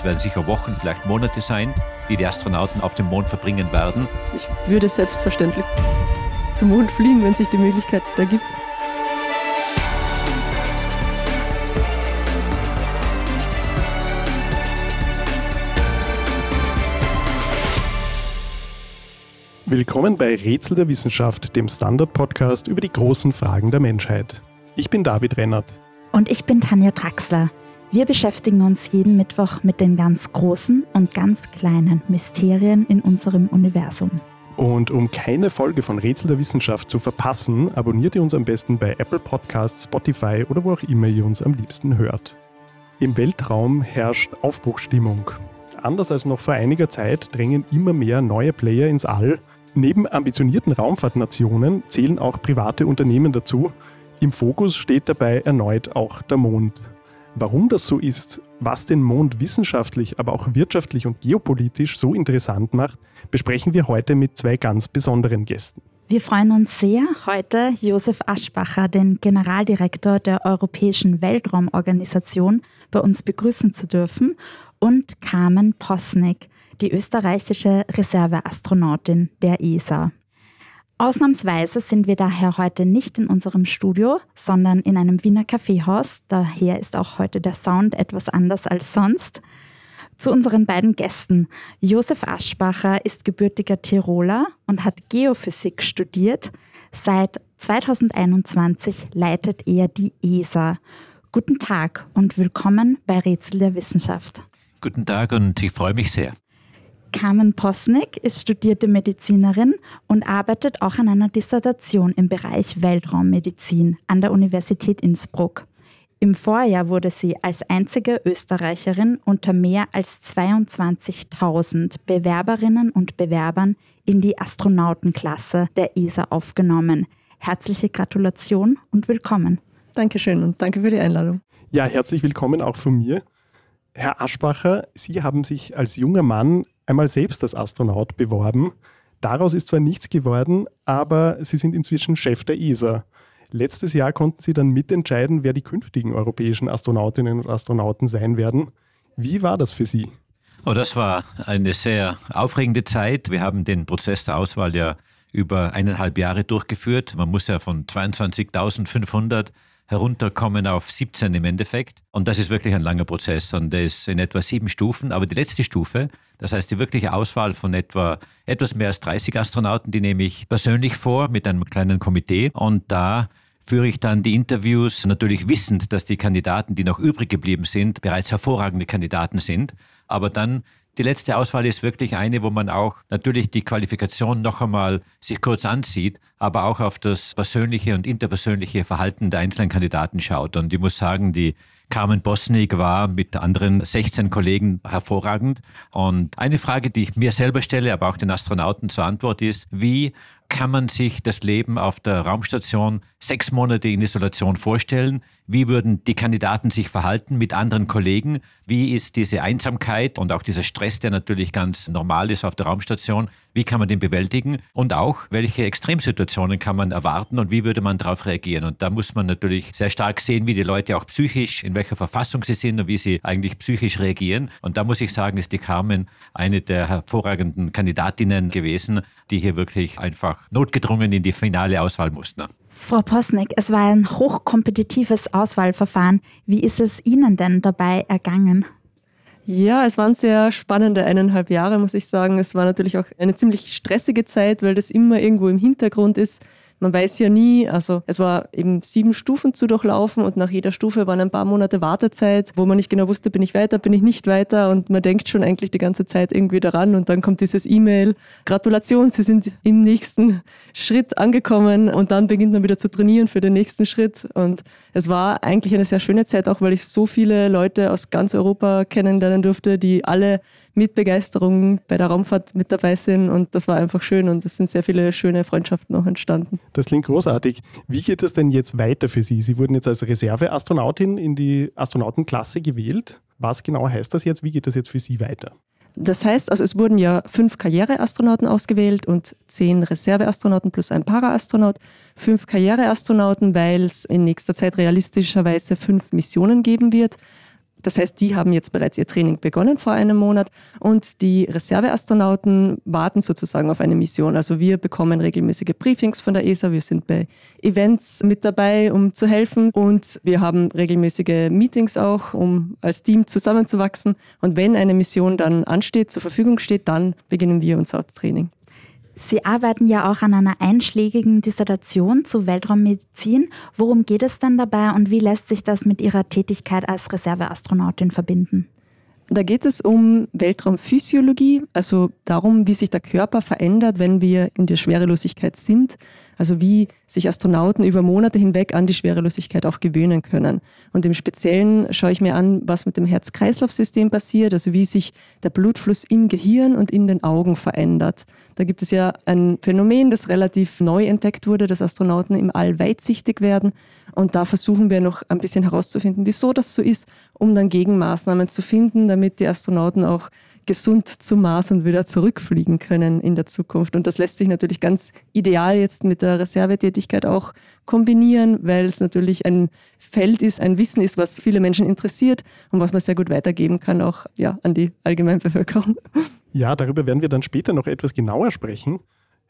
Es werden sicher Wochen, vielleicht Monate sein, die die Astronauten auf dem Mond verbringen werden. Ich würde selbstverständlich zum Mond fliegen, wenn sich die Möglichkeit da gibt. Willkommen bei Rätsel der Wissenschaft, dem Standard-Podcast über die großen Fragen der Menschheit. Ich bin David Rennert. Und ich bin Tanja Traxler. Wir beschäftigen uns jeden Mittwoch mit den ganz großen und ganz kleinen Mysterien in unserem Universum. Und um keine Folge von Rätsel der Wissenschaft zu verpassen, abonniert ihr uns am besten bei Apple Podcasts, Spotify oder wo auch immer ihr uns am liebsten hört. Im Weltraum herrscht Aufbruchstimmung. Anders als noch vor einiger Zeit drängen immer mehr neue Player ins All Neben ambitionierten Raumfahrtnationen zählen auch private Unternehmen dazu. Im Fokus steht dabei erneut auch der Mond. Warum das so ist, was den Mond wissenschaftlich, aber auch wirtschaftlich und geopolitisch so interessant macht, besprechen wir heute mit zwei ganz besonderen Gästen. Wir freuen uns sehr, heute Josef Aschbacher, den Generaldirektor der Europäischen Weltraumorganisation, bei uns begrüßen zu dürfen und Carmen Posnick, die österreichische Reserveastronautin der ESA. Ausnahmsweise sind wir daher heute nicht in unserem Studio, sondern in einem Wiener Kaffeehaus. Daher ist auch heute der Sound etwas anders als sonst. Zu unseren beiden Gästen. Josef Aschbacher ist gebürtiger Tiroler und hat Geophysik studiert. Seit 2021 leitet er die ESA. Guten Tag und willkommen bei Rätsel der Wissenschaft. Guten Tag und ich freue mich sehr. Carmen Posnick ist studierte Medizinerin und arbeitet auch an einer Dissertation im Bereich Weltraummedizin an der Universität Innsbruck. Im Vorjahr wurde sie als einzige Österreicherin unter mehr als 22.000 Bewerberinnen und Bewerbern in die Astronautenklasse der ESA aufgenommen. Herzliche Gratulation und willkommen. Dankeschön und danke für die Einladung. Ja, herzlich willkommen auch von mir. Herr Aschbacher, Sie haben sich als junger Mann einmal selbst als Astronaut beworben. Daraus ist zwar nichts geworden, aber Sie sind inzwischen Chef der ESA. Letztes Jahr konnten Sie dann mitentscheiden, wer die künftigen europäischen Astronautinnen und Astronauten sein werden. Wie war das für Sie? Oh, das war eine sehr aufregende Zeit. Wir haben den Prozess der Auswahl ja über eineinhalb Jahre durchgeführt. Man muss ja von 22.500 herunterkommen auf 17 im Endeffekt. Und das ist wirklich ein langer Prozess und der ist in etwa sieben Stufen. Aber die letzte Stufe, das heißt die wirkliche Auswahl von etwa etwas mehr als 30 Astronauten, die nehme ich persönlich vor mit einem kleinen Komitee. Und da führe ich dann die Interviews, natürlich wissend, dass die Kandidaten, die noch übrig geblieben sind, bereits hervorragende Kandidaten sind. Aber dann die letzte Auswahl ist wirklich eine, wo man auch natürlich die Qualifikation noch einmal sich kurz ansieht, aber auch auf das persönliche und interpersönliche Verhalten der einzelnen Kandidaten schaut. Und ich muss sagen, die Carmen Bosnik war mit anderen 16 Kollegen hervorragend. Und eine Frage, die ich mir selber stelle, aber auch den Astronauten zur Antwort ist, wie kann man sich das Leben auf der Raumstation sechs Monate in Isolation vorstellen? Wie würden die Kandidaten sich verhalten mit anderen Kollegen? Wie ist diese Einsamkeit und auch dieser Stress, der natürlich ganz normal ist auf der Raumstation, wie kann man den bewältigen? Und auch, welche Extremsituationen kann man erwarten und wie würde man darauf reagieren? Und da muss man natürlich sehr stark sehen, wie die Leute auch psychisch, in welcher Verfassung sie sind und wie sie eigentlich psychisch reagieren. Und da muss ich sagen, ist die Carmen eine der hervorragenden Kandidatinnen gewesen, die hier wirklich einfach notgedrungen in die finale Auswahl mussten. Frau Posnick, es war ein hochkompetitives Auswahlverfahren. Wie ist es Ihnen denn dabei ergangen? Ja, es waren sehr spannende eineinhalb Jahre, muss ich sagen. Es war natürlich auch eine ziemlich stressige Zeit, weil das immer irgendwo im Hintergrund ist. Man weiß ja nie, also es war eben sieben Stufen zu durchlaufen und nach jeder Stufe waren ein paar Monate Wartezeit, wo man nicht genau wusste, bin ich weiter, bin ich nicht weiter und man denkt schon eigentlich die ganze Zeit irgendwie daran und dann kommt dieses E-Mail, Gratulation, Sie sind im nächsten Schritt angekommen und dann beginnt man wieder zu trainieren für den nächsten Schritt und es war eigentlich eine sehr schöne Zeit, auch weil ich so viele Leute aus ganz Europa kennenlernen durfte, die alle mit Begeisterung bei der Raumfahrt mit dabei sind und das war einfach schön und es sind sehr viele schöne Freundschaften auch entstanden. Das klingt großartig. Wie geht es denn jetzt weiter für Sie? Sie wurden jetzt als Reserveastronautin in die Astronautenklasse gewählt. Was genau heißt das jetzt? Wie geht das jetzt für Sie weiter? Das heißt, also es wurden ja fünf Karriereastronauten ausgewählt und zehn Reserveastronauten plus ein Paraastronaut. Fünf Karriereastronauten, weil es in nächster Zeit realistischerweise fünf Missionen geben wird. Das heißt, die haben jetzt bereits ihr Training begonnen vor einem Monat und die Reserveastronauten warten sozusagen auf eine Mission. Also wir bekommen regelmäßige Briefings von der ESA, wir sind bei Events mit dabei, um zu helfen und wir haben regelmäßige Meetings auch, um als Team zusammenzuwachsen. Und wenn eine Mission dann ansteht, zur Verfügung steht, dann beginnen wir unser Training. Sie arbeiten ja auch an einer einschlägigen Dissertation zu Weltraummedizin. Worum geht es denn dabei und wie lässt sich das mit Ihrer Tätigkeit als Reserveastronautin verbinden? Da geht es um Weltraumphysiologie, also darum, wie sich der Körper verändert, wenn wir in der Schwerelosigkeit sind. Also wie sich Astronauten über Monate hinweg an die Schwerelosigkeit auch gewöhnen können. Und im Speziellen schaue ich mir an, was mit dem Herz-Kreislauf-System passiert, also wie sich der Blutfluss im Gehirn und in den Augen verändert. Da gibt es ja ein Phänomen, das relativ neu entdeckt wurde, dass Astronauten im All weitsichtig werden. Und da versuchen wir noch ein bisschen herauszufinden, wieso das so ist, um dann Gegenmaßnahmen zu finden, damit die Astronauten auch gesund zum Mars und wieder zurückfliegen können in der Zukunft. Und das lässt sich natürlich ganz ideal jetzt mit der Reservetätigkeit auch kombinieren, weil es natürlich ein Feld ist, ein Wissen ist, was viele Menschen interessiert und was man sehr gut weitergeben kann, auch ja, an die Allgemeinbevölkerung. Ja, darüber werden wir dann später noch etwas genauer sprechen.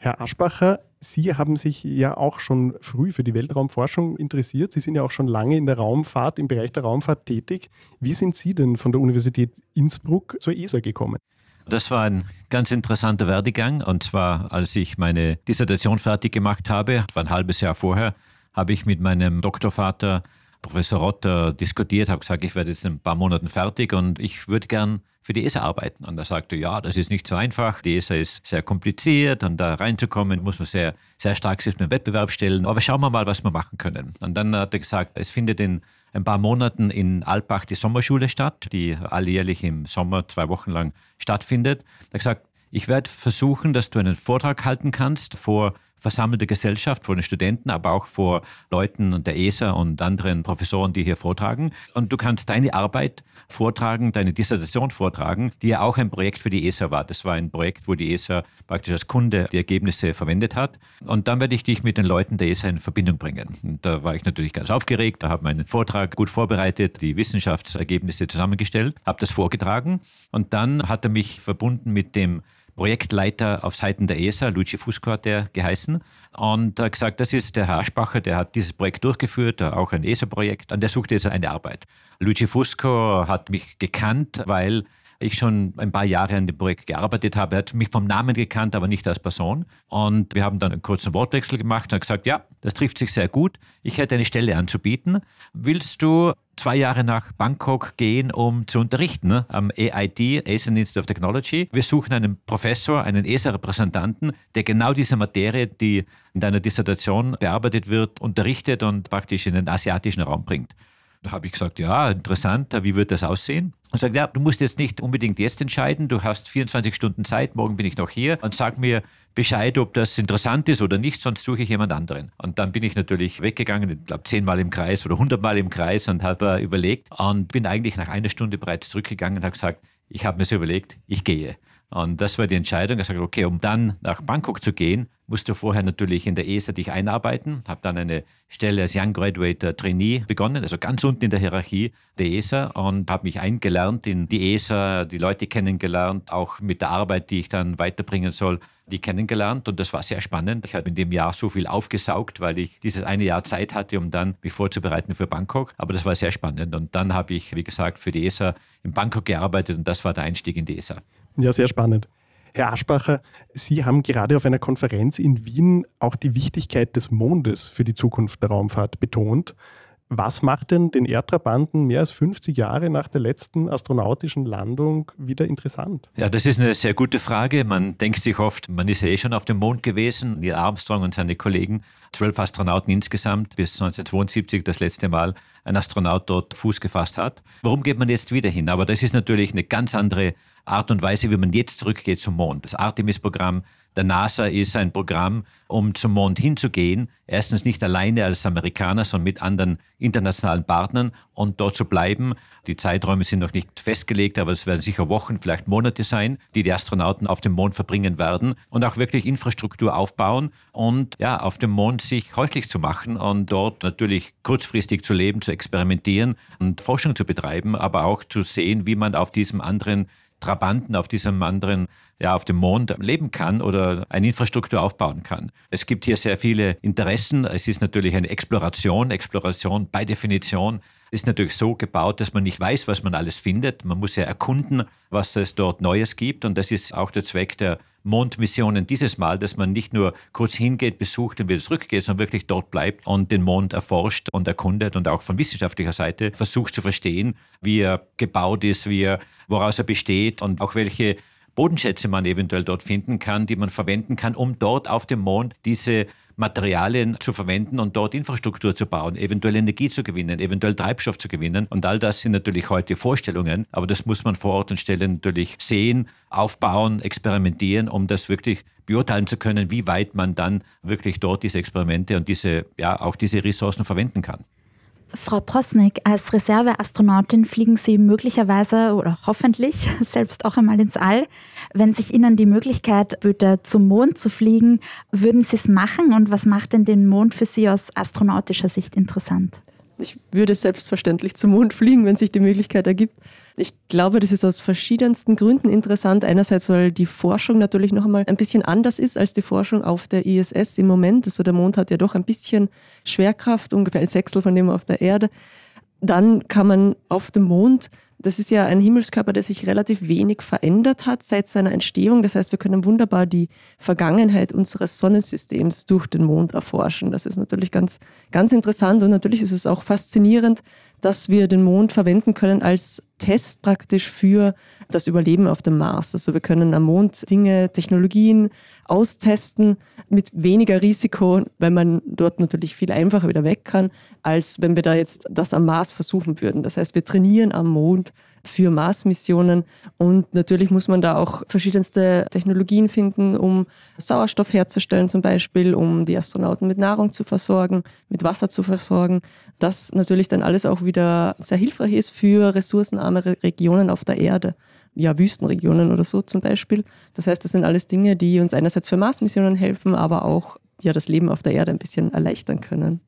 Herr Aschbacher, Sie haben sich ja auch schon früh für die Weltraumforschung interessiert. Sie sind ja auch schon lange in der Raumfahrt, im Bereich der Raumfahrt tätig. Wie sind Sie denn von der Universität Innsbruck zur ESA gekommen? Das war ein ganz interessanter Werdegang. Und zwar, als ich meine Dissertation fertig gemacht habe, war ein halbes Jahr vorher, habe ich mit meinem Doktorvater Professor Rotter diskutiert, habe gesagt, ich werde jetzt in ein paar Monaten fertig und ich würde gern für die ESA arbeiten. Und er sagte, ja, das ist nicht so einfach. Die ESA ist sehr kompliziert und da reinzukommen muss man sehr, sehr stark sich mit dem Wettbewerb stellen. Aber schauen wir mal, was wir machen können. Und dann hat er gesagt, es findet in ein paar Monaten in Alpbach die Sommerschule statt, die alljährlich im Sommer zwei Wochen lang stattfindet. Er hat gesagt, ich werde versuchen, dass du einen Vortrag halten kannst vor versammelte Gesellschaft, vor den Studenten, aber auch vor Leuten der ESA und anderen Professoren, die hier vortragen. Und du kannst deine Arbeit vortragen, deine Dissertation vortragen, die ja auch ein Projekt für die ESA war. Das war ein Projekt, wo die ESA praktisch als Kunde die Ergebnisse verwendet hat. Und dann werde ich dich mit den Leuten der ESA in Verbindung bringen. Und da war ich natürlich ganz aufgeregt, da habe meinen Vortrag gut vorbereitet, die Wissenschaftsergebnisse zusammengestellt, habe das vorgetragen und dann hat er mich verbunden mit dem Projektleiter auf Seiten der ESA, Luigi Fusco hat der geheißen, und hat gesagt, das ist der Herr Aschbacher, der hat dieses Projekt durchgeführt, auch ein ESA-Projekt, und der sucht jetzt eine Arbeit. Luigi Fusco hat mich gekannt, weil ich schon ein paar Jahre an dem Projekt gearbeitet habe. Er hat mich vom Namen gekannt, aber nicht als Person. Und wir haben dann einen kurzen Wortwechsel gemacht und hat gesagt, ja, das trifft sich sehr gut. Ich hätte eine Stelle anzubieten. Willst du zwei Jahre nach Bangkok gehen, um zu unterrichten ne? am AIT, Asian Institute of Technology. Wir suchen einen Professor, einen ESA-Repräsentanten, der genau diese Materie, die in deiner Dissertation bearbeitet wird, unterrichtet und praktisch in den asiatischen Raum bringt. Da habe ich gesagt, ja, interessant, wie wird das aussehen? Und sagt, ja, du musst jetzt nicht unbedingt jetzt entscheiden, du hast 24 Stunden Zeit, morgen bin ich noch hier und sag mir Bescheid, ob das interessant ist oder nicht, sonst suche ich jemand anderen. Und dann bin ich natürlich weggegangen, ich glaube zehnmal im Kreis oder hundertmal im Kreis und habe überlegt und bin eigentlich nach einer Stunde bereits zurückgegangen und habe gesagt, ich habe mir so überlegt, ich gehe. Und das war die Entscheidung. Ich sagte, okay, um dann nach Bangkok zu gehen, musst du vorher natürlich in der ESA dich einarbeiten. Habe dann eine Stelle als Young Graduate Trainee begonnen, also ganz unten in der Hierarchie der ESA und habe mich eingelernt in die ESA, die Leute kennengelernt, auch mit der Arbeit, die ich dann weiterbringen soll, die kennengelernt und das war sehr spannend. Ich habe in dem Jahr so viel aufgesaugt, weil ich dieses eine Jahr Zeit hatte, um dann mich vorzubereiten für Bangkok. Aber das war sehr spannend und dann habe ich, wie gesagt, für die ESA in Bangkok gearbeitet und das war der Einstieg in die ESA. Ja, sehr spannend. Herr Aschbacher, Sie haben gerade auf einer Konferenz in Wien auch die Wichtigkeit des Mondes für die Zukunft der Raumfahrt betont. Was macht denn den Erdtrabanten mehr als 50 Jahre nach der letzten astronautischen Landung wieder interessant? Ja, das ist eine sehr gute Frage. Man denkt sich oft, man ist ja eh schon auf dem Mond gewesen. Neil Armstrong und seine Kollegen, zwölf Astronauten insgesamt, bis 1972 das letzte Mal ein Astronaut dort Fuß gefasst hat. Warum geht man jetzt wieder hin? Aber das ist natürlich eine ganz andere Art und Weise, wie man jetzt zurückgeht zum Mond. Das Artemis-Programm der NASA ist ein Programm, um zum Mond hinzugehen. Erstens nicht alleine als Amerikaner, sondern mit anderen internationalen Partnern und dort zu bleiben. Die Zeiträume sind noch nicht festgelegt, aber es werden sicher Wochen, vielleicht Monate sein, die die Astronauten auf dem Mond verbringen werden und auch wirklich Infrastruktur aufbauen und ja, auf dem Mond sich häuslich zu machen und dort natürlich kurzfristig zu leben, zu experimentieren und Forschung zu betreiben, aber auch zu sehen, wie man auf diesem anderen Trabanten auf diesem anderen, ja, auf dem Mond leben kann oder eine Infrastruktur aufbauen kann. Es gibt hier sehr viele Interessen. Es ist natürlich eine Exploration. Exploration bei Definition ist natürlich so gebaut, dass man nicht weiß, was man alles findet. Man muss ja erkunden, was es dort Neues gibt. Und das ist auch der Zweck der Mondmissionen dieses Mal, dass man nicht nur kurz hingeht, besucht und wieder zurückgeht, sondern wirklich dort bleibt und den Mond erforscht und erkundet und auch von wissenschaftlicher Seite versucht zu verstehen, wie er gebaut ist, wie er, woraus er besteht und auch welche Bodenschätze man eventuell dort finden kann, die man verwenden kann, um dort auf dem Mond diese Materialien zu verwenden und dort Infrastruktur zu bauen, eventuell Energie zu gewinnen, eventuell Treibstoff zu gewinnen. Und all das sind natürlich heute Vorstellungen, aber das muss man vor Ort und Stelle natürlich sehen, aufbauen, experimentieren, um das wirklich beurteilen zu können, wie weit man dann wirklich dort diese Experimente und diese, ja, auch diese Ressourcen verwenden kann. Frau Posnick, als Reserveastronautin fliegen Sie möglicherweise oder hoffentlich selbst auch einmal ins All. Wenn sich Ihnen die Möglichkeit böte, zum Mond zu fliegen, würden Sie es machen? Und was macht denn den Mond für Sie aus astronautischer Sicht interessant? Ich würde selbstverständlich zum Mond fliegen, wenn sich die Möglichkeit ergibt. Ich glaube, das ist aus verschiedensten Gründen interessant. Einerseits, weil die Forschung natürlich noch einmal ein bisschen anders ist als die Forschung auf der ISS im Moment. Also der Mond hat ja doch ein bisschen Schwerkraft, ungefähr ein Sechstel von dem auf der Erde. Dann kann man auf dem Mond das ist ja ein Himmelskörper, der sich relativ wenig verändert hat seit seiner Entstehung. Das heißt, wir können wunderbar die Vergangenheit unseres Sonnensystems durch den Mond erforschen. Das ist natürlich ganz, ganz interessant und natürlich ist es auch faszinierend, dass wir den Mond verwenden können als Test praktisch für das Überleben auf dem Mars. Also wir können am Mond Dinge, Technologien austesten mit weniger Risiko, weil man dort natürlich viel einfacher wieder weg kann, als wenn wir da jetzt das am Mars versuchen würden. Das heißt, wir trainieren am Mond für Mars-Missionen. Und natürlich muss man da auch verschiedenste Technologien finden, um Sauerstoff herzustellen zum Beispiel, um die Astronauten mit Nahrung zu versorgen, mit Wasser zu versorgen. Das natürlich dann alles auch wieder sehr hilfreich ist für ressourcenarme Regionen auf der Erde. Ja, Wüstenregionen oder so zum Beispiel. Das heißt, das sind alles Dinge, die uns einerseits für Mars-Missionen helfen, aber auch ja, das Leben auf der Erde ein bisschen erleichtern können.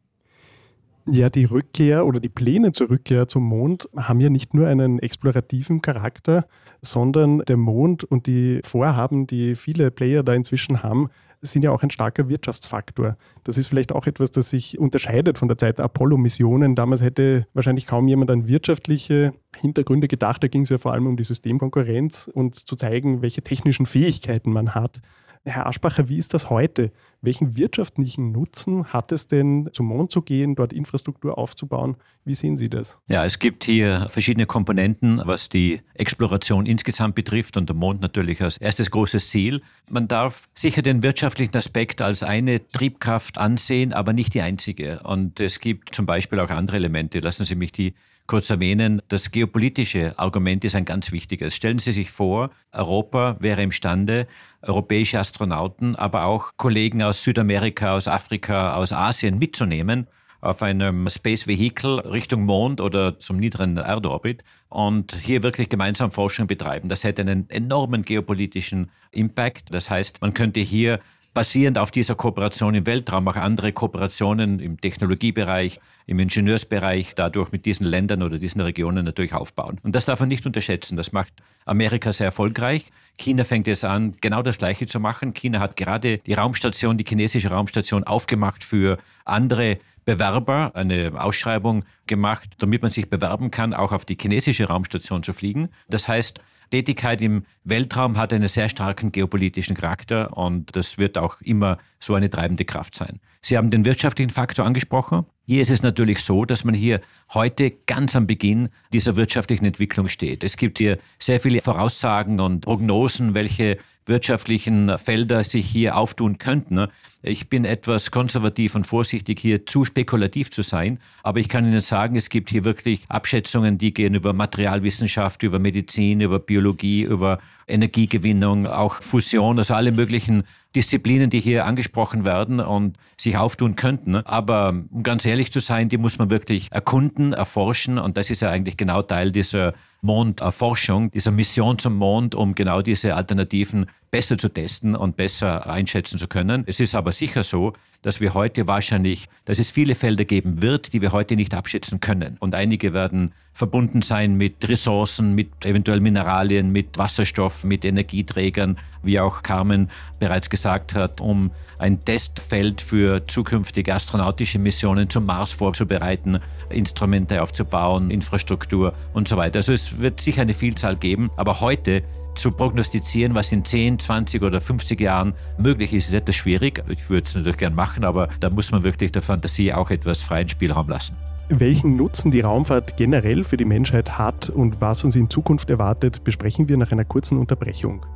Ja, die Rückkehr oder die Pläne zur Rückkehr zum Mond haben ja nicht nur einen explorativen Charakter, sondern der Mond und die Vorhaben, die viele Player da inzwischen haben, sind ja auch ein starker Wirtschaftsfaktor. Das ist vielleicht auch etwas, das sich unterscheidet von der Zeit der Apollo-Missionen. Damals hätte wahrscheinlich kaum jemand an wirtschaftliche Hintergründe gedacht. Da ging es ja vor allem um die Systemkonkurrenz und zu zeigen, welche technischen Fähigkeiten man hat. Herr Aschbacher, wie ist das heute? Welchen wirtschaftlichen Nutzen hat es denn, zum Mond zu gehen, dort Infrastruktur aufzubauen? Wie sehen Sie das? Ja, es gibt hier verschiedene Komponenten, was die Exploration insgesamt betrifft und der Mond natürlich als erstes großes Ziel. Man darf sicher den wirtschaftlichen Aspekt als eine Triebkraft ansehen, aber nicht die einzige. Und es gibt zum Beispiel auch andere Elemente. Lassen Sie mich die kurz erwähnen, das geopolitische Argument ist ein ganz wichtiges. Stellen Sie sich vor, Europa wäre imstande, europäische Astronauten, aber auch Kollegen aus Südamerika, aus Afrika, aus Asien mitzunehmen auf einem Space Vehicle Richtung Mond oder zum niederen Erdorbit und hier wirklich gemeinsam Forschung betreiben. Das hätte einen enormen geopolitischen Impact. Das heißt, man könnte hier basierend auf dieser Kooperation im Weltraum auch andere Kooperationen im Technologiebereich, im Ingenieursbereich dadurch mit diesen Ländern oder diesen Regionen natürlich aufbauen. Und das darf man nicht unterschätzen. Das macht Amerika sehr erfolgreich. China fängt jetzt an, genau das Gleiche zu machen. China hat gerade die Raumstation, die chinesische Raumstation aufgemacht für andere Bewerber, eine Ausschreibung gemacht, damit man sich bewerben kann, auch auf die chinesische Raumstation zu fliegen. Das heißt, Tätigkeit im Weltraum hat einen sehr starken geopolitischen Charakter und das wird auch immer so eine treibende Kraft sein. Sie haben den wirtschaftlichen Faktor angesprochen. Hier ist es natürlich so, dass man hier heute ganz am Beginn dieser wirtschaftlichen Entwicklung steht. Es gibt hier sehr viele Voraussagen und Prognosen, welche wirtschaftlichen Felder sich hier auftun könnten. Ich bin etwas konservativ und vorsichtig, hier zu spekulativ zu sein, aber ich kann Ihnen sagen, es gibt hier wirklich Abschätzungen, die gehen über Materialwissenschaft, über Medizin, über Biologie, über Energiegewinnung, auch Fusion, also alle möglichen Disziplinen, die hier angesprochen werden und sich auftun könnten. Aber um ganz ehrlich zu sein, die muss man wirklich erkunden, erforschen und das ist ja eigentlich genau Teil dieser Monderforschung, dieser Mission zum Mond, um genau diese Alternativen besser zu testen und besser einschätzen zu können. Es ist aber sicher so, dass wir heute wahrscheinlich, dass es viele Felder geben wird, die wir heute nicht abschätzen können. Und einige werden verbunden sein mit Ressourcen, mit eventuell Mineralien, mit Wasserstoff, mit Energieträgern, wie auch Carmen bereits gesagt hat, um ein Testfeld für zukünftige astronautische Missionen zum Mars vorzubereiten, Instrumente aufzubauen, Infrastruktur und so weiter. Also es wird sicher eine Vielzahl geben, aber heute zu prognostizieren, was in 10, 20 oder 50 Jahren möglich ist, ist etwas schwierig. Ich würde es natürlich gern machen, aber da muss man wirklich der Fantasie auch etwas freien Spielraum lassen. Welchen Nutzen die Raumfahrt generell für die Menschheit hat und was uns in Zukunft erwartet, besprechen wir nach einer kurzen Unterbrechung.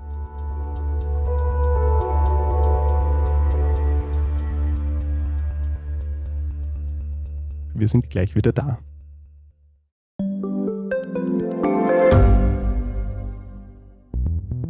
Wir sind gleich wieder da.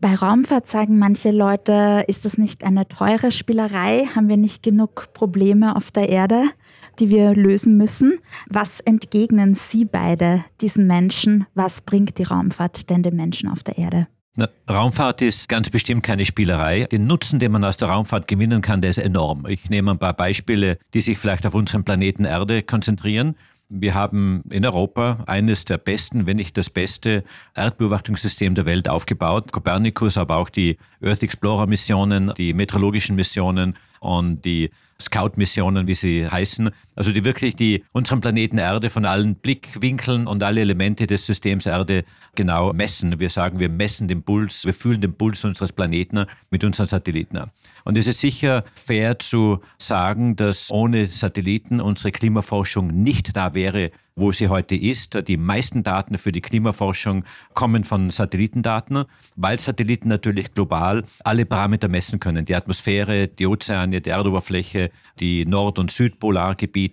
Bei Raumfahrt sagen manche Leute, ist das nicht eine teure Spielerei? Haben wir nicht genug Probleme auf der Erde, die wir lösen müssen? Was entgegnen Sie beide diesen Menschen? Was bringt die Raumfahrt denn den Menschen auf der Erde? Na, Raumfahrt ist ganz bestimmt keine Spielerei. Den Nutzen, den man aus der Raumfahrt gewinnen kann, der ist enorm. Ich nehme ein paar Beispiele, die sich vielleicht auf unseren Planeten Erde konzentrieren. Wir haben in Europa eines der besten, wenn nicht das beste Erdbeobachtungssystem der Welt aufgebaut. Copernicus, aber auch die Earth Explorer Missionen, die meteorologischen Missionen und die Scout-Missionen, wie sie heißen, also die wirklich die unseren Planeten Erde von allen Blickwinkeln und alle Elemente des Systems Erde genau messen. Wir sagen, wir messen den Puls, wir fühlen den Puls unseres Planeten mit unseren Satelliten. Und es ist sicher fair zu sagen, dass ohne Satelliten unsere Klimaforschung nicht da wäre, wo sie heute ist. Die meisten Daten für die Klimaforschung kommen von Satellitendaten, weil Satelliten natürlich global alle Parameter messen können. Die Atmosphäre, die Ozeane, die Erdoberfläche, die Nord- und Südpolargebiete,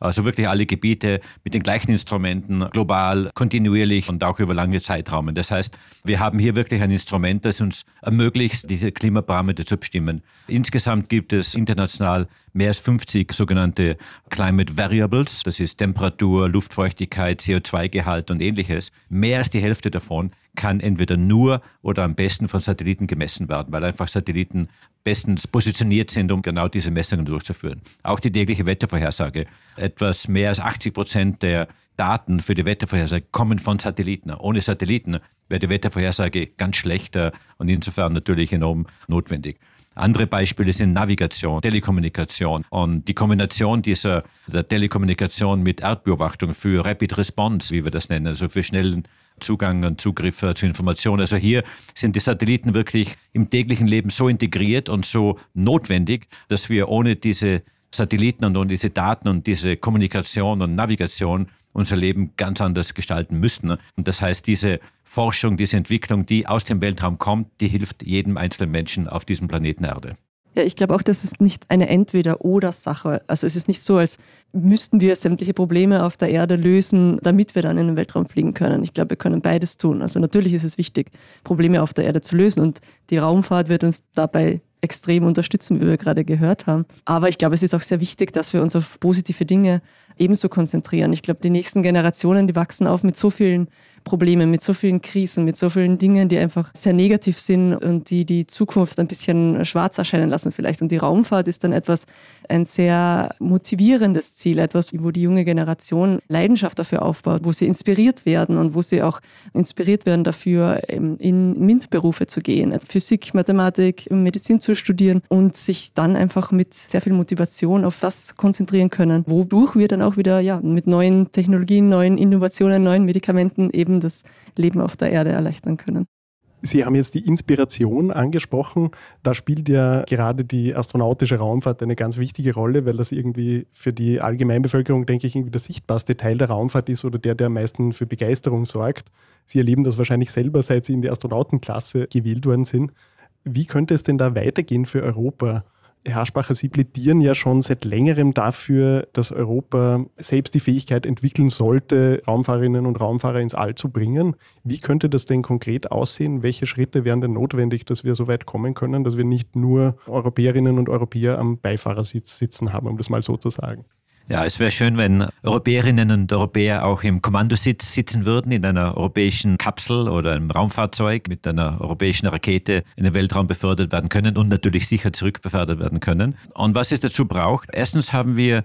also wirklich alle Gebiete mit den gleichen Instrumenten, global, kontinuierlich und auch über lange Zeitraum. Das heißt, wir haben hier wirklich ein Instrument, das uns ermöglicht, diese Klimaparameter zu bestimmen. Insgesamt gibt es international mehr als 50 sogenannte Climate Variables, das ist Temperatur, Luftfeuchtigkeit, CO2-Gehalt und ähnliches. Mehr als die Hälfte davon kann entweder nur oder am besten von Satelliten gemessen werden, weil einfach Satelliten bestens positioniert sind, um genau diese Messungen durchzuführen. Auch die tägliche Wettervorhersage. Etwas mehr als 80 Prozent der Daten für die Wettervorhersage kommen von Satelliten. Ohne Satelliten wäre die Wettervorhersage ganz schlechter und insofern natürlich enorm notwendig. Andere Beispiele sind Navigation, Telekommunikation und die Kombination dieser der Telekommunikation mit Erdbeobachtung für Rapid Response, wie wir das nennen, also für schnellen Zugang und Zugriff zu Informationen. Also hier sind die Satelliten wirklich im täglichen Leben so integriert und so notwendig, dass wir ohne diese Satelliten und ohne diese Daten und diese Kommunikation und Navigation unser Leben ganz anders gestalten müssten. Und das heißt, diese Forschung, diese Entwicklung, die aus dem Weltraum kommt, die hilft jedem einzelnen Menschen auf diesem Planeten Erde. Ja, ich glaube auch, das ist nicht eine Entweder-Oder-Sache. Also es ist nicht so, als müssten wir sämtliche Probleme auf der Erde lösen, damit wir dann in den Weltraum fliegen können. Ich glaube, wir können beides tun. Also natürlich ist es wichtig, Probleme auf der Erde zu lösen und die Raumfahrt wird uns dabei extrem unterstützen, wie wir gerade gehört haben. Aber ich glaube, es ist auch sehr wichtig, dass wir uns auf positive Dinge ebenso konzentrieren. Ich glaube, die nächsten Generationen, die wachsen auf mit so vielen Problemen, mit so vielen Krisen, mit so vielen Dingen, die einfach sehr negativ sind und die die Zukunft ein bisschen schwarz erscheinen lassen vielleicht. Und die Raumfahrt ist dann etwas, ein sehr motivierendes Ziel, etwas, wo die junge Generation Leidenschaft dafür aufbaut, wo sie inspiriert werden und wo sie auch inspiriert werden dafür, in MINT-Berufe zu gehen, Physik, Mathematik, Medizin zu studieren und sich dann einfach mit sehr viel Motivation auf das konzentrieren können, wodurch wir dann auch wieder ja, mit neuen Technologien, neuen Innovationen, neuen Medikamenten eben das Leben auf der Erde erleichtern können. Sie haben jetzt die Inspiration angesprochen. Da spielt ja gerade die astronautische Raumfahrt eine ganz wichtige Rolle, weil das irgendwie für die Allgemeinbevölkerung, denke ich, irgendwie der sichtbarste Teil der Raumfahrt ist oder der, der am meisten für Begeisterung sorgt. Sie erleben das wahrscheinlich selber, seit Sie in die Astronautenklasse gewählt worden sind. Wie könnte es denn da weitergehen für Europa? Herr Aschbacher, Sie plädieren ja schon seit längerem dafür, dass Europa selbst die Fähigkeit entwickeln sollte, Raumfahrerinnen und Raumfahrer ins All zu bringen. Wie könnte das denn konkret aussehen? Welche Schritte wären denn notwendig, dass wir so weit kommen können, dass wir nicht nur Europäerinnen und Europäer am Beifahrersitz sitzen haben, um das mal so zu sagen? Ja, es wäre schön, wenn Europäerinnen und Europäer auch im Kommandositz sitzen würden, in einer europäischen Kapsel oder einem Raumfahrzeug mit einer europäischen Rakete in den Weltraum befördert werden können und natürlich sicher zurückbefördert werden können. Und was es dazu braucht, erstens haben wir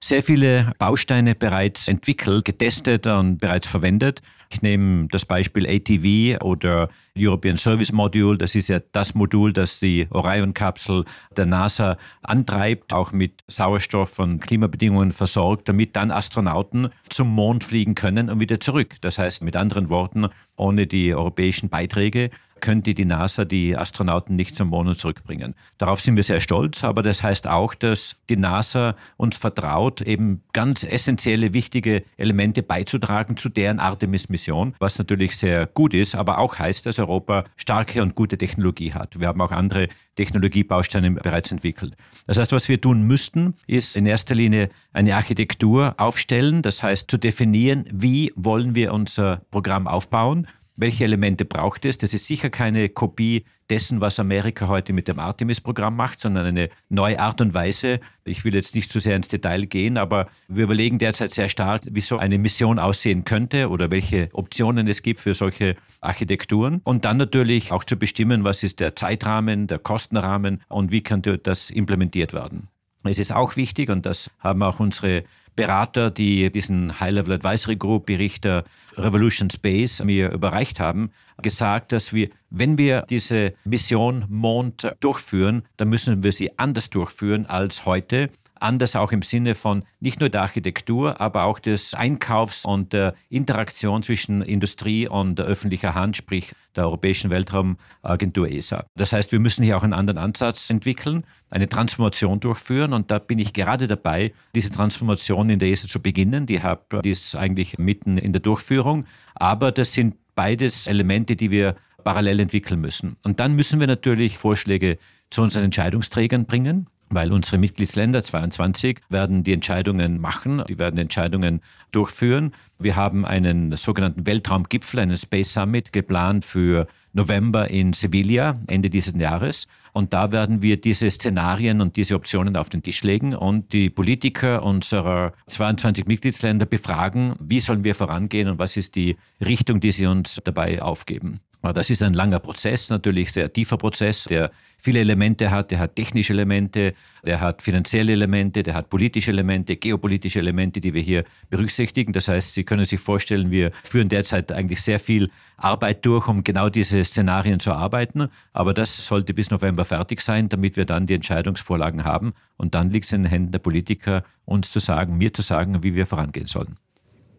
sehr viele Bausteine bereits entwickelt, getestet und bereits verwendet. Nehme das Beispiel ATV oder European Service Module. Das ist ja das Modul, das die Orion-Kapsel der NASA antreibt, auch mit Sauerstoff und Klimabedingungen versorgt, damit dann Astronauten zum Mond fliegen können und wieder zurück. Das heißt mit anderen Worten, ohne die europäischen Beiträge könnte die NASA die Astronauten nicht zum Mond zurückbringen. Darauf sind wir sehr stolz, aber das heißt auch, dass die NASA uns vertraut, eben ganz essentielle, wichtige Elemente beizutragen zu deren Artemis-Mission, was natürlich sehr gut ist, aber auch heißt, dass Europa starke und gute Technologie hat. Wir haben auch andere Technologiebausteine bereits entwickelt. Das heißt, was wir tun müssten, ist in erster Linie eine Architektur aufstellen, das heißt zu definieren, wie wollen wir unser Programm aufbauen welche Elemente braucht es? Das ist sicher keine Kopie dessen, was Amerika heute mit dem Artemis-Programm macht, sondern eine neue Art und Weise. Ich will jetzt nicht zu sehr ins Detail gehen, aber wir überlegen derzeit sehr stark, wie so eine Mission aussehen könnte oder welche Optionen es gibt für solche Architekturen. Und dann natürlich auch zu bestimmen, was ist der Zeitrahmen, der Kostenrahmen und wie könnte das implementiert werden. Es ist auch wichtig, und das haben auch unsere Berater, die diesen High-Level Advisory Group Berichter Revolution Space mir überreicht haben, gesagt, dass wir, wenn wir diese Mission Mond durchführen, dann müssen wir sie anders durchführen als heute anders auch im Sinne von nicht nur der Architektur, aber auch des Einkaufs und der Interaktion zwischen Industrie und öffentlicher Hand, sprich der Europäischen Weltraumagentur ESA. Das heißt, wir müssen hier auch einen anderen Ansatz entwickeln, eine Transformation durchführen und da bin ich gerade dabei, diese Transformation in der ESA zu beginnen. Die, hab, die ist eigentlich mitten in der Durchführung, aber das sind beides Elemente, die wir parallel entwickeln müssen. Und dann müssen wir natürlich Vorschläge zu unseren Entscheidungsträgern bringen weil unsere Mitgliedsländer 22 werden die Entscheidungen machen, die werden Entscheidungen durchführen. Wir haben einen sogenannten Weltraumgipfel, einen Space Summit geplant für November in Sevilla, Ende dieses Jahres. Und da werden wir diese Szenarien und diese Optionen auf den Tisch legen und die Politiker unserer 22 Mitgliedsländer befragen, wie sollen wir vorangehen und was ist die Richtung, die sie uns dabei aufgeben. Das ist ein langer Prozess, natürlich sehr tiefer Prozess, der viele Elemente hat. Der hat technische Elemente, der hat finanzielle Elemente, der hat politische Elemente, geopolitische Elemente, die wir hier berücksichtigen. Das heißt, Sie können sich vorstellen, wir führen derzeit eigentlich sehr viel Arbeit durch, um genau diese Szenarien zu arbeiten. Aber das sollte bis November fertig sein, damit wir dann die Entscheidungsvorlagen haben. Und dann liegt es in den Händen der Politiker, uns zu sagen, mir zu sagen, wie wir vorangehen sollen.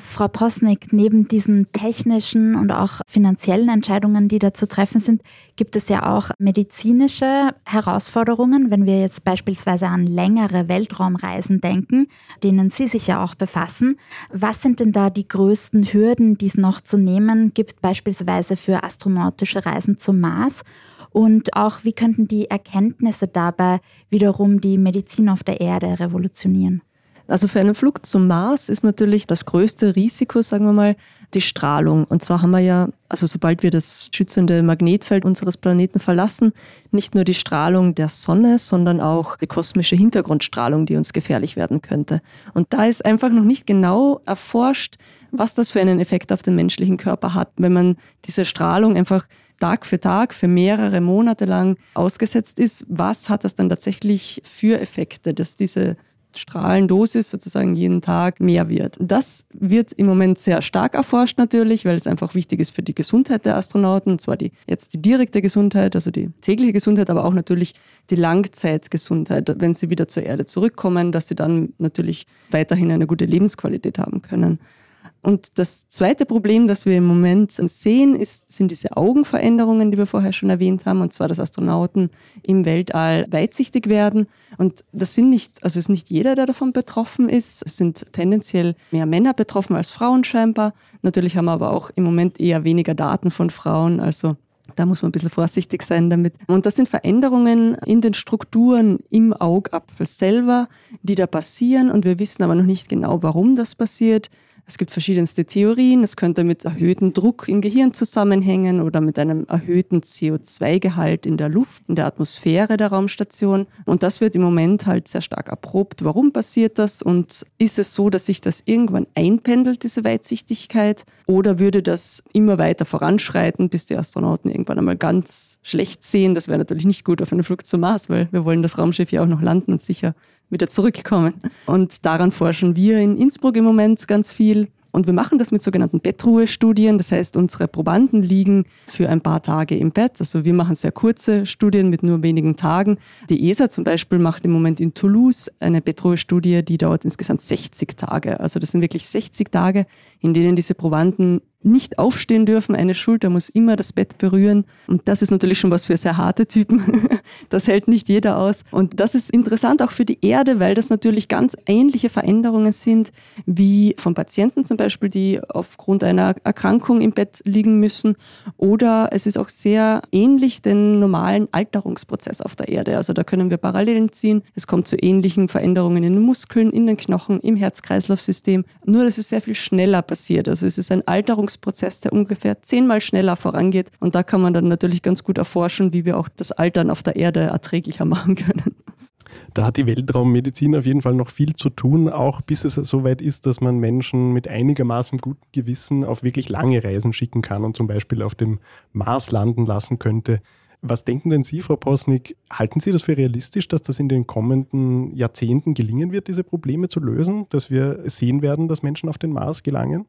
Frau Posnick, neben diesen technischen und auch finanziellen Entscheidungen, die da zu treffen sind, gibt es ja auch medizinische Herausforderungen, wenn wir jetzt beispielsweise an längere Weltraumreisen denken, denen Sie sich ja auch befassen. Was sind denn da die größten Hürden, die es noch zu nehmen gibt, beispielsweise für astronautische Reisen zum Mars? Und auch, wie könnten die Erkenntnisse dabei wiederum die Medizin auf der Erde revolutionieren? Also für einen Flug zum Mars ist natürlich das größte Risiko, sagen wir mal, die Strahlung. Und zwar haben wir ja, also sobald wir das schützende Magnetfeld unseres Planeten verlassen, nicht nur die Strahlung der Sonne, sondern auch die kosmische Hintergrundstrahlung, die uns gefährlich werden könnte. Und da ist einfach noch nicht genau erforscht, was das für einen Effekt auf den menschlichen Körper hat, wenn man diese Strahlung einfach Tag für Tag, für mehrere Monate lang ausgesetzt ist. Was hat das dann tatsächlich für Effekte, dass diese Strahlendosis sozusagen jeden Tag mehr wird. Das wird im Moment sehr stark erforscht natürlich, weil es einfach wichtig ist für die Gesundheit der Astronauten, und zwar die, jetzt die direkte Gesundheit, also die tägliche Gesundheit, aber auch natürlich die Langzeitgesundheit, wenn sie wieder zur Erde zurückkommen, dass sie dann natürlich weiterhin eine gute Lebensqualität haben können. Und das zweite Problem, das wir im Moment sehen, ist, sind diese Augenveränderungen, die wir vorher schon erwähnt haben, und zwar, dass Astronauten im Weltall weitsichtig werden. Und das sind nicht, also ist nicht jeder, der davon betroffen ist. Es sind tendenziell mehr Männer betroffen als Frauen scheinbar. Natürlich haben wir aber auch im Moment eher weniger Daten von Frauen. Also da muss man ein bisschen vorsichtig sein damit. Und das sind Veränderungen in den Strukturen im Augapfel selber, die da passieren. Und wir wissen aber noch nicht genau, warum das passiert. Es gibt verschiedenste Theorien. Es könnte mit erhöhtem Druck im Gehirn zusammenhängen oder mit einem erhöhten CO2-Gehalt in der Luft, in der Atmosphäre der Raumstation. Und das wird im Moment halt sehr stark erprobt. Warum passiert das? Und ist es so, dass sich das irgendwann einpendelt, diese Weitsichtigkeit? Oder würde das immer weiter voranschreiten, bis die Astronauten irgendwann einmal ganz schlecht sehen? Das wäre natürlich nicht gut auf einem Flug zum Mars, weil wir wollen das Raumschiff ja auch noch landen und sicher wieder zurückkommen. Und daran forschen wir in Innsbruck im Moment ganz viel. Und wir machen das mit sogenannten Bettruhestudien. Das heißt, unsere Probanden liegen für ein paar Tage im Bett. Also wir machen sehr kurze Studien mit nur wenigen Tagen. Die ESA zum Beispiel macht im Moment in Toulouse eine Bettruhestudie, die dauert insgesamt 60 Tage. Also das sind wirklich 60 Tage, in denen diese Probanden nicht aufstehen dürfen. Eine Schulter muss immer das Bett berühren. Und das ist natürlich schon was für sehr harte Typen. Das hält nicht jeder aus. Und das ist interessant auch für die Erde, weil das natürlich ganz ähnliche Veränderungen sind wie von Patienten zum Beispiel, die aufgrund einer Erkrankung im Bett liegen müssen. Oder es ist auch sehr ähnlich den normalen Alterungsprozess auf der Erde. Also da können wir Parallelen ziehen. Es kommt zu ähnlichen Veränderungen in den Muskeln, in den Knochen, im Herz-Kreislauf-System. Nur, dass es sehr viel schneller passiert. Also es ist ein Alterungsprozess Alterungsprozess, der ungefähr zehnmal schneller vorangeht. Und da kann man dann natürlich ganz gut erforschen, wie wir auch das Altern auf der Erde erträglicher machen können. Da hat die Weltraummedizin auf jeden Fall noch viel zu tun, auch bis es so weit ist, dass man Menschen mit einigermaßen gutem Gewissen auf wirklich lange Reisen schicken kann und zum Beispiel auf dem Mars landen lassen könnte. Was denken denn Sie, Frau Posnick? Halten Sie das für realistisch, dass das in den kommenden Jahrzehnten gelingen wird, diese Probleme zu lösen, dass wir sehen werden, dass Menschen auf den Mars gelangen?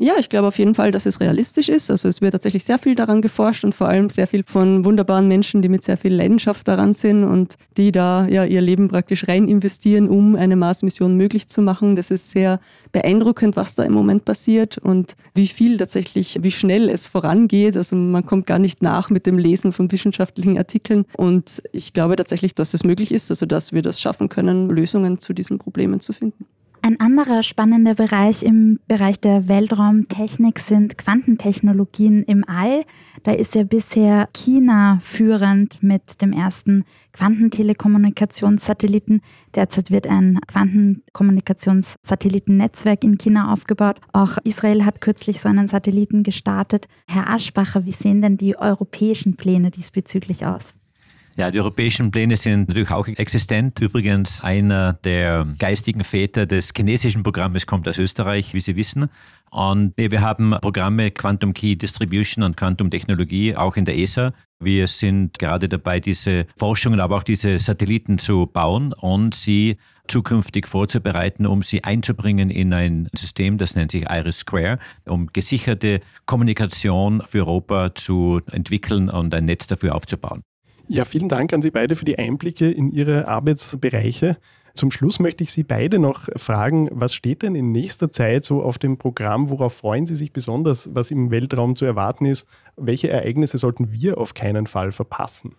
Ja, ich glaube auf jeden Fall, dass es realistisch ist. Also es wird tatsächlich sehr viel daran geforscht und vor allem sehr viel von wunderbaren Menschen, die mit sehr viel Leidenschaft daran sind und die da ja ihr Leben praktisch rein investieren, um eine Mars-Mission möglich zu machen. Das ist sehr beeindruckend, was da im Moment passiert und wie viel tatsächlich, wie schnell es vorangeht. Also man kommt gar nicht nach mit dem Lesen von wissenschaftlichen Artikeln und ich glaube tatsächlich, dass es möglich ist, also dass wir das schaffen können, Lösungen zu diesen Problemen zu finden. Ein anderer spannender Bereich im Bereich der Weltraumtechnik sind Quantentechnologien im All. Da ist ja bisher China führend mit dem ersten Quantentelekommunikationssatelliten. Derzeit wird ein Quantenkommunikationssatellitennetzwerk in China aufgebaut. Auch Israel hat kürzlich so einen Satelliten gestartet. Herr Aschbacher, wie sehen denn die europäischen Pläne diesbezüglich aus? Ja, die europäischen Pläne sind natürlich auch existent. Übrigens, einer der geistigen Väter des chinesischen Programmes kommt aus Österreich, wie Sie wissen. Und wir haben Programme Quantum Key Distribution und Quantum Technologie auch in der ESA. Wir sind gerade dabei, diese Forschungen, aber auch diese Satelliten zu bauen und sie zukünftig vorzubereiten, um sie einzubringen in ein System, das nennt sich Iris Square, um gesicherte Kommunikation für Europa zu entwickeln und ein Netz dafür aufzubauen. Ja, vielen Dank an Sie beide für die Einblicke in Ihre Arbeitsbereiche. Zum Schluss möchte ich Sie beide noch fragen, was steht denn in nächster Zeit so auf dem Programm? Worauf freuen Sie sich besonders, was im Weltraum zu erwarten ist? Welche Ereignisse sollten wir auf keinen Fall verpassen?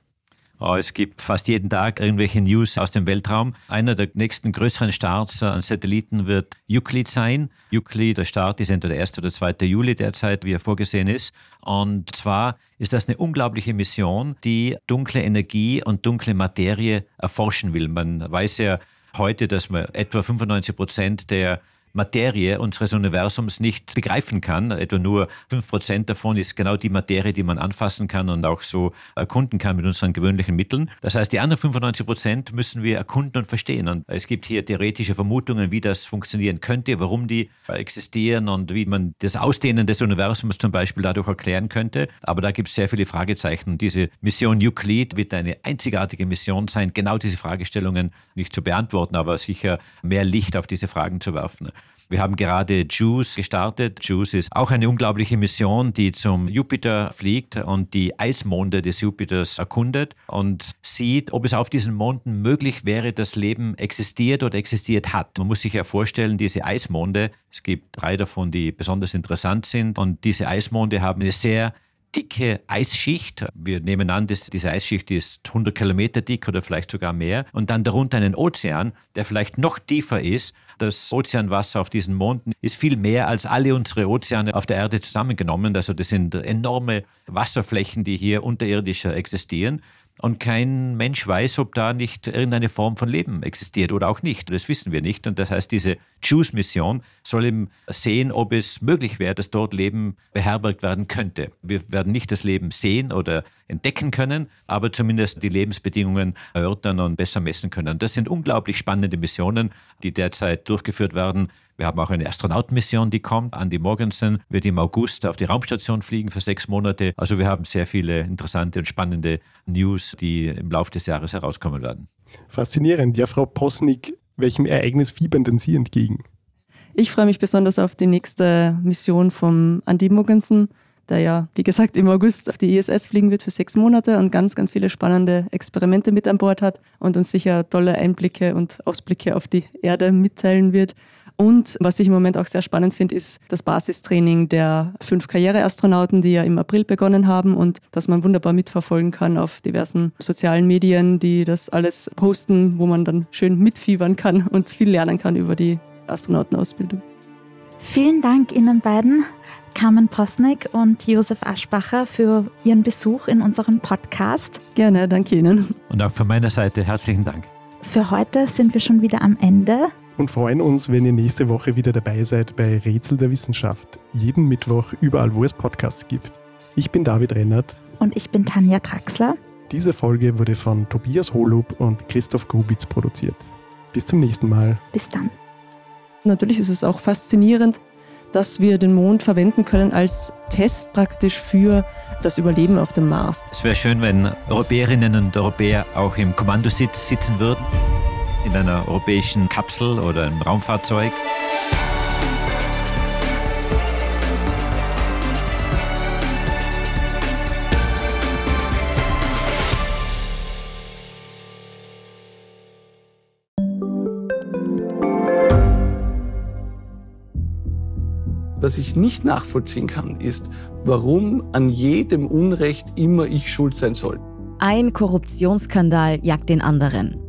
Oh, es gibt fast jeden Tag irgendwelche News aus dem Weltraum. Einer der nächsten größeren Starts an Satelliten wird Euclid sein. Euclid, der Start ist entweder der 1. oder 2. Juli derzeit, wie er vorgesehen ist. Und zwar ist das eine unglaubliche Mission, die dunkle Energie und dunkle Materie erforschen will. Man weiß ja, heute, dass wir etwa 95 Prozent der Materie unseres Universums nicht begreifen kann. Etwa nur 5% davon ist genau die Materie, die man anfassen kann und auch so erkunden kann mit unseren gewöhnlichen Mitteln. Das heißt, die anderen 95% müssen wir erkunden und verstehen. Und es gibt hier theoretische Vermutungen, wie das funktionieren könnte, warum die existieren und wie man das Ausdehnen des Universums zum Beispiel dadurch erklären könnte. Aber da gibt es sehr viele Fragezeichen. Diese Mission Euclid wird eine einzigartige Mission sein, genau diese Fragestellungen nicht zu beantworten, aber sicher mehr Licht auf diese Fragen zu werfen. Wir haben gerade JUICE gestartet. JUICE ist auch eine unglaubliche Mission, die zum Jupiter fliegt und die Eismonde des Jupiters erkundet und sieht, ob es auf diesen Monden möglich wäre, dass Leben existiert oder existiert hat. Man muss sich ja vorstellen, diese Eismonde, es gibt drei davon, die besonders interessant sind und diese Eismonde haben eine sehr dicke Eisschicht. Wir nehmen an, dass diese Eisschicht ist 100 Kilometer dick oder vielleicht sogar mehr. Und dann darunter einen Ozean, der vielleicht noch tiefer ist. Das Ozeanwasser auf diesen Monden ist viel mehr als alle unsere Ozeane auf der Erde zusammengenommen. Also das sind enorme Wasserflächen, die hier unterirdisch existieren. Und kein Mensch weiß, ob da nicht irgendeine Form von Leben existiert oder auch nicht. Das wissen wir nicht. Und das heißt, diese Choose-Mission soll eben sehen, ob es möglich wäre, dass dort Leben beherbergt werden könnte. Wir werden nicht das Leben sehen oder entdecken können, aber zumindest die Lebensbedingungen erörtern und besser messen können. Das sind unglaublich spannende Missionen, die derzeit durchgeführt werden. Wir haben auch eine Astronautenmission, die kommt. Andy Morgensen wird im August auf die Raumstation fliegen für sechs Monate. Also wir haben sehr viele interessante und spannende News, die im Laufe des Jahres herauskommen werden. Faszinierend. Ja, Frau Posnick, welchem Ereignis fiebern denn Sie entgegen? Ich freue mich besonders auf die nächste Mission vom Andy Morgensen der ja, wie gesagt, im August auf die ISS fliegen wird für sechs Monate und ganz, ganz viele spannende Experimente mit an Bord hat und uns sicher tolle Einblicke und Ausblicke auf die Erde mitteilen wird. Und was ich im Moment auch sehr spannend finde, ist das Basistraining der fünf Karriereastronauten, die ja im April begonnen haben und das man wunderbar mitverfolgen kann auf diversen sozialen Medien, die das alles posten, wo man dann schön mitfiebern kann und viel lernen kann über die Astronautenausbildung. Vielen Dank Ihnen beiden. Carmen Posnick und Josef Aschbacher für Ihren Besuch in unserem Podcast. Gerne, danke Ihnen. Und auch von meiner Seite herzlichen Dank. Für heute sind wir schon wieder am Ende. Und freuen uns, wenn ihr nächste Woche wieder dabei seid bei Rätsel der Wissenschaft. Jeden Mittwoch überall, wo es Podcasts gibt. Ich bin David Rennert. Und ich bin Tanja Traxler. Diese Folge wurde von Tobias Holub und Christoph Grubitz produziert. Bis zum nächsten Mal. Bis dann. Natürlich ist es auch faszinierend, dass wir den Mond verwenden können als Test praktisch für das Überleben auf dem Mars. Es wäre schön, wenn Europäerinnen und Europäer auch im Kommandositz sitzen würden, in einer europäischen Kapsel oder einem Raumfahrzeug. Was ich nicht nachvollziehen kann, ist, warum an jedem Unrecht immer ich schuld sein soll. Ein Korruptionsskandal jagt den anderen.